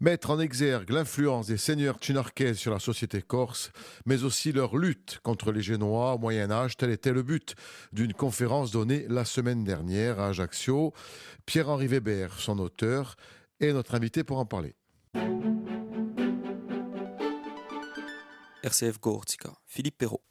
Mettre en exergue l'influence des seigneurs chinarkaises sur la société corse, mais aussi leur lutte contre les Génois au Moyen Âge, tel était le but d'une conférence donnée la semaine dernière à Ajaccio. Pierre-Henri Weber, son auteur, est notre invité pour en parler. RCF Gortica, Philippe Perrault.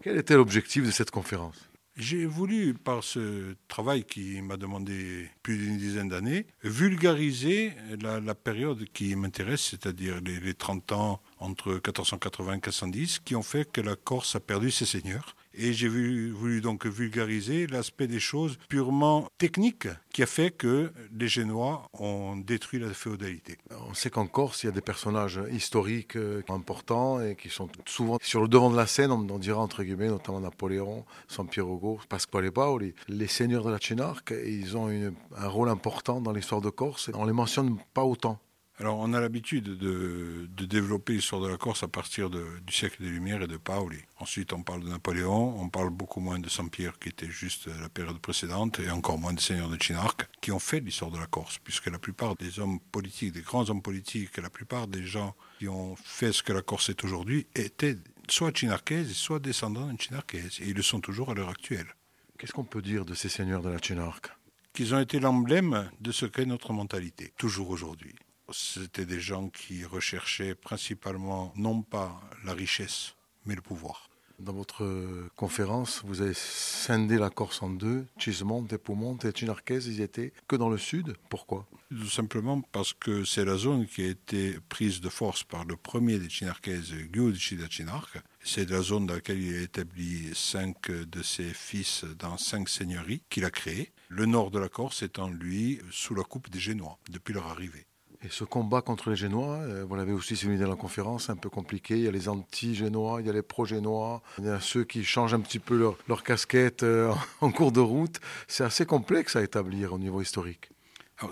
Quel était l'objectif de cette conférence? J'ai voulu, par ce travail qui m'a demandé plus d'une dizaine d'années, vulgariser la, période qui m'intéresse, c'est-à-dire les, les 30 ans entre 1480 et 1410, qui ont fait que la Corse a perdu ses seigneurs et j'ai voulu donc vulgariser l'aspect des choses purement techniques qui a fait que les Génois ont détruit la féodalité. On sait qu'en Corse, il y a des personnages historiques euh, importants et qui sont souvent sur le devant de la scène, on dira entre guillemets, notamment Napoléon, Sampiero Ugo, Pasquale Paoli. Les seigneurs de la Chinarque, ils ont un rôle important dans l'histoire de Corse. On les mentionne pas autant. Alors, on a l'habitude de, développer l'histoire de la Corse à partir du siècle des Lumières et de Paoli. Ensuite, on parle de Napoléon, on parle beaucoup moins de Saint-Pierre, qui était juste la période précédente, et encore moins des seigneurs de Chinarque, qui ont fait l'histoire de la Corse, puisque la plupart des hommes politiques, des grands hommes politiques, la plupart des gens qui ont fait ce que la Corse est aujourd'hui, étaient soit chinarkaises, soit descendants de chinarkaises, et ils le sont toujours à l'heure actuelle. Qu'est-ce qu'on peut dire de ces seigneurs de la Chinarque? Qu'ils ont été l'emblème de ce qu'est notre mentalité, toujours aujourd'hui. C'était des gens qui recherchaient principalement non pas la richesse, mais le pouvoir. Dans votre conférence, vous avez scindé la Corse en deux. Chismonte et Poumonte et Chinarquez, ils étaient que dans le sud. Pourquoi? Tout simplement parce que c'est la zone qui a été prise de force par le premier des Chinarquez, Giudici da Chinarque. C'est la zone dans laquelle il a établi cinq de ses fils dans cinq seigneuries qu'il a créées. Le nord de la Corse étant, lui, sous la coupe des Génois, depuis leur arrivée. Et ce combat contre les Génois, euh, vous l'avez aussi souligné dans la conférence, un peu compliqué. Il y a les anti-Génois, il y a les pro-Génois, il y a ceux qui changent un petit peu leur, casquette euh, en cours de route. C'est assez complexe à établir au niveau historique.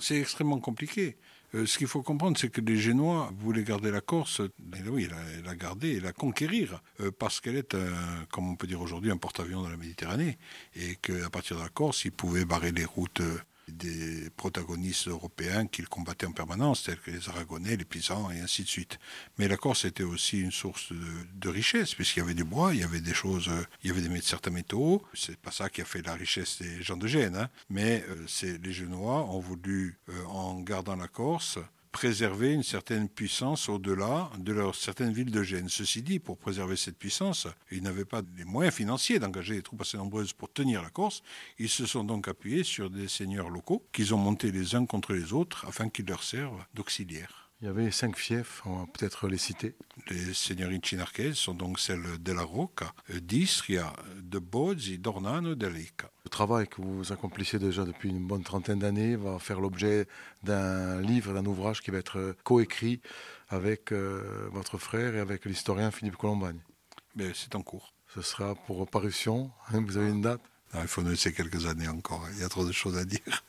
C'est extrêmement compliqué. Euh, ce qu'il faut comprendre, c'est que les Génois voulaient garder la Corse, oui, la, la garder et la conquérir, parce qu'elle est, comme on peut dire aujourd'hui, un porte-avions dans la Méditerranée, et qu'à partir de la Corse, ils pouvaient barrer les routes des protagonistes européens qu'ils combattaient en permanence, tels que les Aragonais, les Pisans et ainsi de suite. Mais la Corse était aussi une source de, richesse, puisqu'il y avait du bois, il y avait des choses, il y avait des, certains métaux. C'est pas ça qui a fait la richesse des gens de Gênes, hein. mais euh, les Genois ont voulu, euh, en gardant la Corse, préserver une certaine puissance au-delà de leur certaines villes de Gênes. Ceci dit, pour préserver cette puissance, ils n'avaient pas les moyens financiers d'engager des troupes assez nombreuses pour tenir la Corse. Ils se sont donc appuyés sur des seigneurs locaux qu'ils ont montés les uns contre les autres afin qu'ils leur servent d'auxiliaires. Il y avait cinq fiefs, on va peut-être les citer. Les seigneuries chinarquaises sont donc celles de la Rocca, d'Istria, de Bozzi, d'Ornano d'Alica. Le travail que vous accomplissez déjà depuis une bonne trentaine d'années va faire l'objet d'un livre, d'un ouvrage qui va être coécrit avec euh, votre frère et avec l'historien Philippe Colombagne. Mais c'est en cours. Ce sera pour parution. Hein, vous avez une date? Il faut nous laisser quelques années encore. Il y a trop de choses à dire.